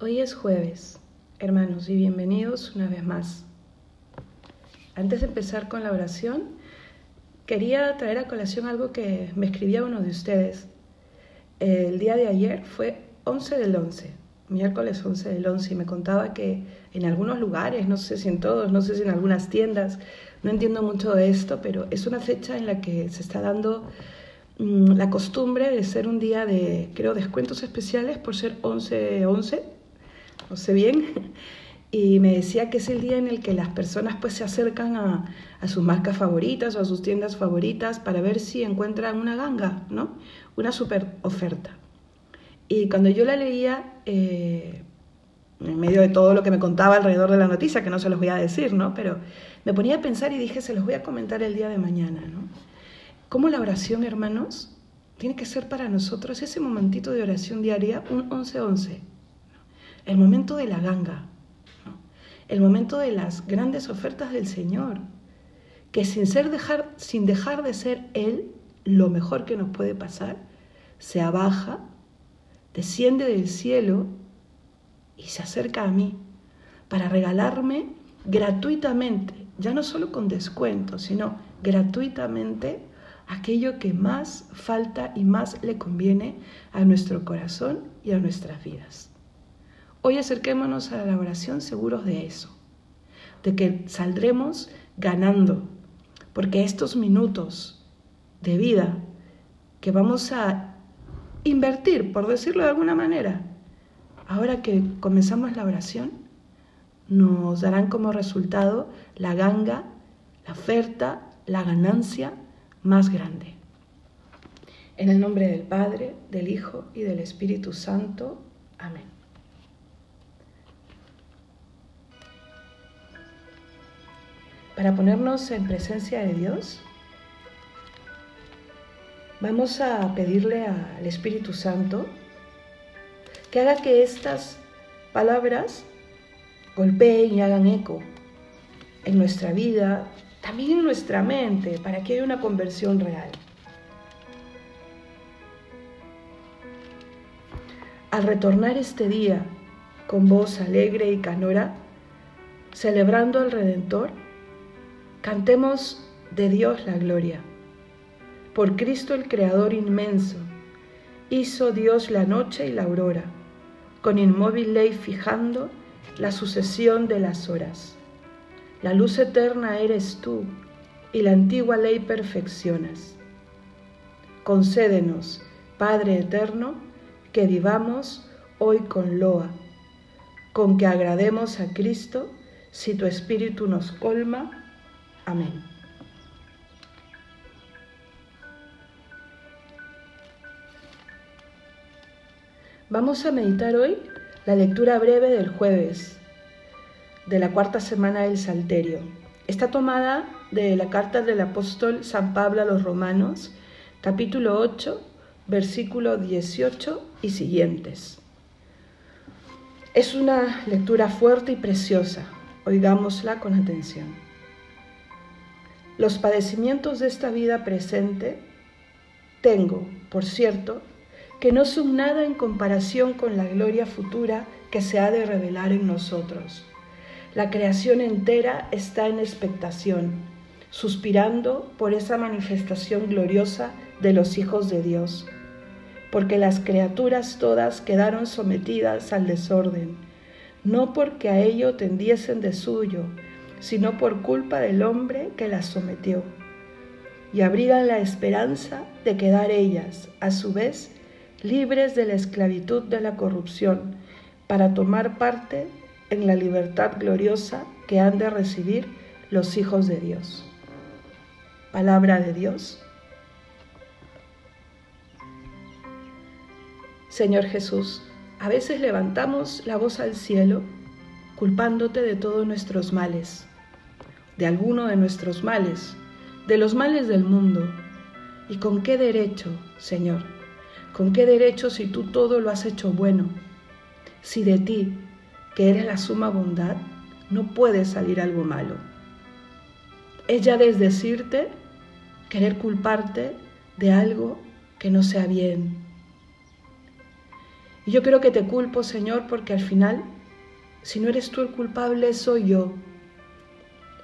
Hoy es jueves, hermanos, y bienvenidos una vez más. Antes de empezar con la oración, quería traer a colación algo que me escribía uno de ustedes. El día de ayer fue 11 del 11, miércoles 11 del 11, y me contaba que en algunos lugares, no sé si en todos, no sé si en algunas tiendas, no entiendo mucho de esto, pero es una fecha en la que se está dando mm, la costumbre de ser un día de, creo, descuentos especiales por ser 11-11 no sé bien, y me decía que es el día en el que las personas pues se acercan a, sus marcas favoritas o a sus tiendas favoritas para ver si encuentran una ganga, ¿no? Una super oferta. Y cuando yo la leía, eh, en medio de todo lo que me contaba alrededor de la noticia, que no se los voy a decir, ¿no? Pero me ponía a pensar y dije, se los voy a comentar el día de mañana, ¿no? ¿Cómo la oración, hermanos, tiene que ser para nosotros ese momentito de oración diaria, un 11-11? El momento de la ganga, el momento de las grandes ofertas del Señor, que sin, ser dejar, sin dejar de ser Él lo mejor que nos puede pasar, se abaja, desciende del cielo y se acerca a mí para regalarme gratuitamente, ya no solo con descuento, sino gratuitamente aquello que más falta y más le conviene a nuestro corazón y a nuestras vidas. Hoy acerquémonos a la oración seguros de eso, de que saldremos ganando, porque estos minutos de vida que vamos a invertir, por decirlo de alguna manera, ahora que comenzamos la oración, nos darán como resultado la ganga, la oferta, la ganancia más grande. En el nombre del Padre, del Hijo y del Espíritu Santo. Amén. Para ponernos en presencia de Dios, vamos a pedirle al Espíritu Santo que haga que estas palabras golpeen y hagan eco en nuestra vida, también en nuestra mente, para que haya una conversión real. Al retornar este día con voz alegre y canora, celebrando al Redentor, Cantemos de Dios la gloria. Por Cristo el Creador inmenso, hizo Dios la noche y la aurora, con inmóvil ley fijando la sucesión de las horas. La luz eterna eres tú, y la antigua ley perfeccionas. Concédenos, Padre eterno, que vivamos hoy con loa, con que agrademos a Cristo si tu Espíritu nos colma Amén. Vamos a meditar hoy la lectura breve del jueves de la cuarta semana del Salterio. Está tomada de la carta del apóstol San Pablo a los Romanos, capítulo 8, versículo 18 y siguientes. Es una lectura fuerte y preciosa. Oigámosla con atención. Los padecimientos de esta vida presente tengo, por cierto, que no son nada en comparación con la gloria futura que se ha de revelar en nosotros. La creación entera está en expectación, suspirando por esa manifestación gloriosa de los hijos de Dios, porque las criaturas todas quedaron sometidas al desorden, no porque a ello tendiesen de suyo, sino por culpa del hombre que las sometió, y abrigan la esperanza de quedar ellas, a su vez, libres de la esclavitud de la corrupción, para tomar parte en la libertad gloriosa que han de recibir los hijos de Dios. Palabra de Dios. Señor Jesús, a veces levantamos la voz al cielo culpándote de todos nuestros males de alguno de nuestros males, de los males del mundo. ¿Y con qué derecho, Señor? ¿Con qué derecho si tú todo lo has hecho bueno? Si de ti, que eres la suma bondad, no puede salir algo malo. Es ya desdecirte, querer culparte de algo que no sea bien. Y yo creo que te culpo, Señor, porque al final, si no eres tú el culpable, soy yo.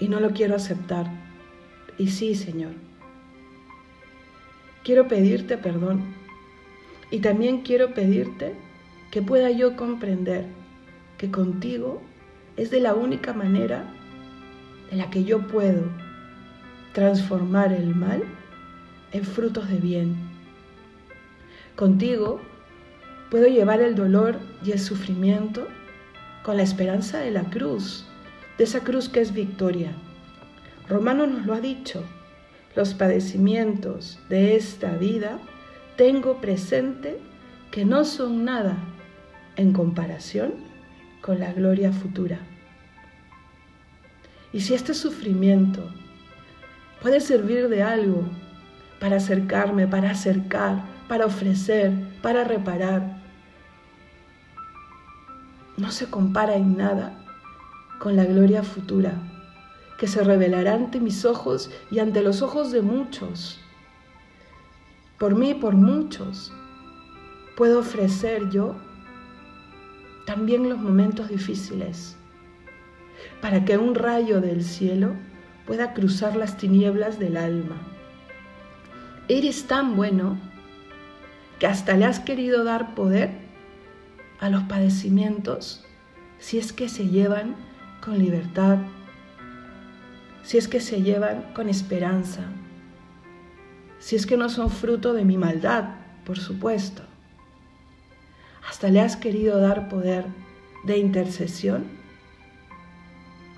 Y no lo quiero aceptar. Y sí, Señor. Quiero pedirte perdón. Y también quiero pedirte que pueda yo comprender que contigo es de la única manera de la que yo puedo transformar el mal en frutos de bien. Contigo puedo llevar el dolor y el sufrimiento con la esperanza de la cruz, de esa cruz que es victoria. Romano nos lo ha dicho, los padecimientos de esta vida tengo presente que no son nada en comparación con la gloria futura. Y si este sufrimiento puede servir de algo para acercarme, para acercar, para ofrecer, para reparar, no se compara en nada con la gloria futura que se revelará ante mis ojos y ante los ojos de muchos. Por mí por muchos puedo ofrecer yo también los momentos difíciles para que un rayo del cielo pueda cruzar las tinieblas del alma. Eres tan bueno que hasta le has querido dar poder a los padecimientos si es que se llevan con libertad, si es que se llevan con esperanza, si es que no son fruto de mi maldad, por supuesto. Hasta le has querido dar poder de intercesión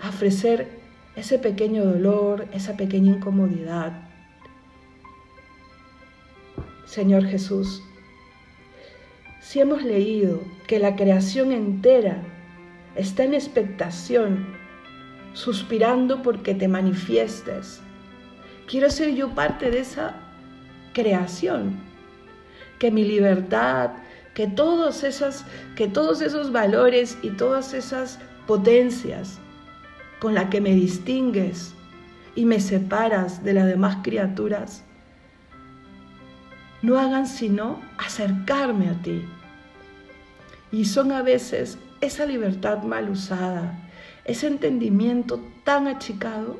ofrecer ese pequeño dolor, esa pequeña incomodidad. Señor Jesús, si hemos leído que la creación entera está en expectación, suspirando porque te manifiestes, quiero ser yo parte de esa creación, que mi libertad, que todos, esas, que todos esos valores y todas esas potencias con la que me distingues y me separas de las demás criaturas, no hagan sino acercarme a ti. Y son a veces esa libertad mal usada, ese entendimiento tan achicado,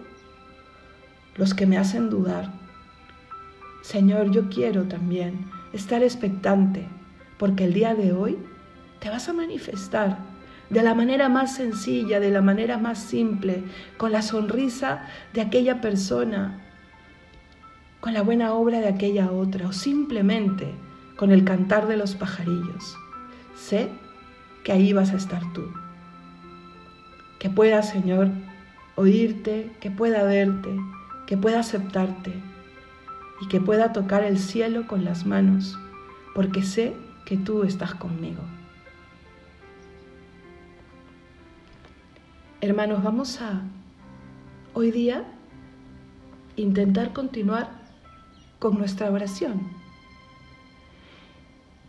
los que me hacen dudar. Señor, yo quiero también estar expectante, porque el día de hoy te vas a manifestar de la manera más sencilla, de la manera más simple, con la sonrisa de aquella persona, con la buena obra de aquella otra, o simplemente con el cantar de los pajarillos. Sé que ahí vas a estar tú. Que pueda, Señor, oírte, que pueda verte, que pueda aceptarte y que pueda tocar el cielo con las manos, porque sé que tú estás conmigo. Hermanos, vamos a hoy día intentar continuar con nuestra oración.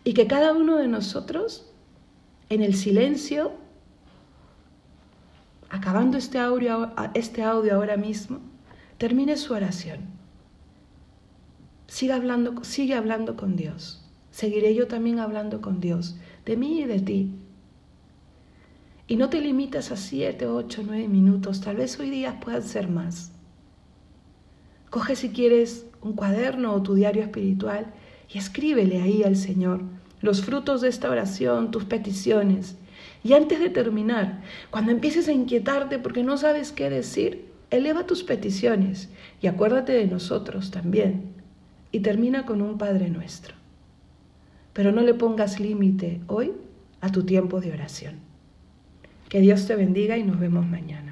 Y que cada uno de nosotros, en el silencio, acabando este audio, este audio ahora mismo, termine su oración. Siga hablando, sigue hablando con Dios. Seguiré yo también hablando con Dios, de mí y de ti y no te limitas a siete, ocho, nueve minutos, tal vez hoy día puedan ser más. Coge si quieres un cuaderno o tu diario espiritual y escríbele ahí al Señor los frutos de esta oración, tus peticiones. Y antes de terminar, cuando empieces a inquietarte porque no sabes qué decir, eleva tus peticiones y acuérdate de nosotros también. Y termina con un Padre nuestro. Pero no le pongas límite hoy a tu tiempo de oración. Que Dios te bendiga y nos vemos mañana.